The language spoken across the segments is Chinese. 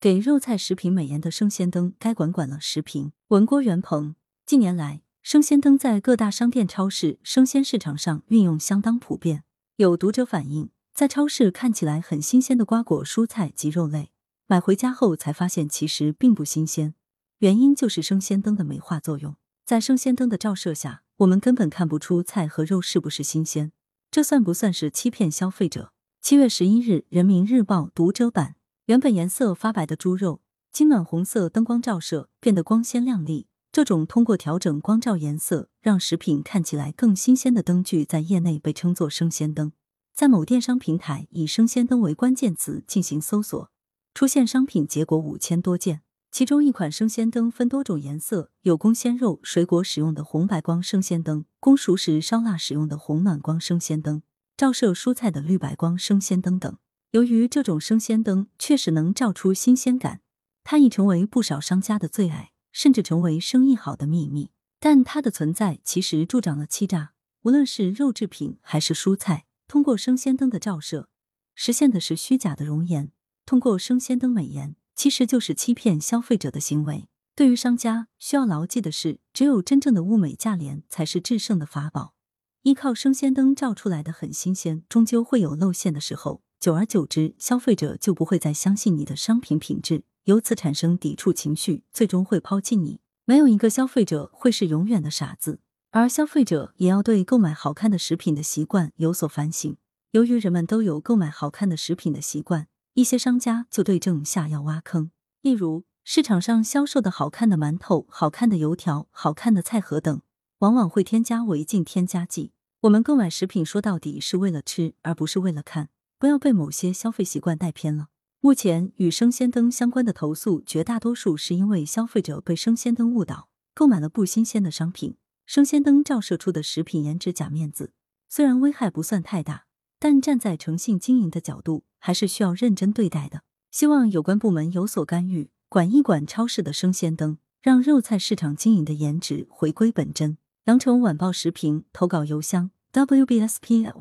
给肉菜食品美颜的生鲜灯该管管了。时评文郭元鹏。近年来，生鲜灯在各大商店、超市、生鲜市场上运用相当普遍。有读者反映，在超市看起来很新鲜的瓜果、蔬菜及肉类，买回家后才发现其实并不新鲜。原因就是生鲜灯的美化作用，在生鲜灯的照射下，我们根本看不出菜和肉是不是新鲜。这算不算是欺骗消费者？七月十一日，《人民日报》读者版，原本颜色发白的猪肉，经暖红色灯光照射，变得光鲜亮丽。这种通过调整光照颜色让食品看起来更新鲜的灯具，在业内被称作生鲜灯。在某电商平台以“生鲜灯”为关键词进行搜索，出现商品结果五千多件。其中一款生鲜灯分多种颜色，有供鲜肉、水果使用的红白光生鲜灯，供熟食烧腊使用的红暖光生鲜灯，照射蔬菜的绿白光生鲜灯等。由于这种生鲜灯确实能照出新鲜感，它已成为不少商家的最爱。甚至成为生意好的秘密，但它的存在其实助长了欺诈。无论是肉制品还是蔬菜，通过生鲜灯的照射，实现的是虚假的容颜。通过生鲜灯美颜，其实就是欺骗消费者的行为。对于商家，需要牢记的是，只有真正的物美价廉才是制胜的法宝。依靠生鲜灯照出来的很新鲜，终究会有露馅的时候。久而久之，消费者就不会再相信你的商品品质。由此产生抵触情绪，最终会抛弃你。没有一个消费者会是永远的傻子，而消费者也要对购买好看的食品的习惯有所反省。由于人们都有购买好看的食品的习惯，一些商家就对症下药挖坑。例如，市场上销售的好看的馒头、好看的油条、好看的菜盒等，往往会添加违禁添加剂。我们购买食品说到底是为了吃，而不是为了看，不要被某些消费习惯带偏了。目前与生鲜灯相关的投诉，绝大多数是因为消费者被生鲜灯误导，购买了不新鲜的商品。生鲜灯照射出的食品颜值假面子，虽然危害不算太大，但站在诚信经营的角度，还是需要认真对待的。希望有关部门有所干预，管一管超市的生鲜灯，让肉菜市场经营的颜值回归本真。羊城晚报时评投稿邮箱：wbspycwb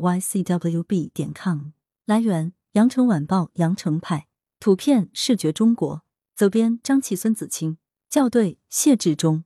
点 com。来源。羊城晚报羊城派图片视觉中国责编张琪孙子清校对谢志忠。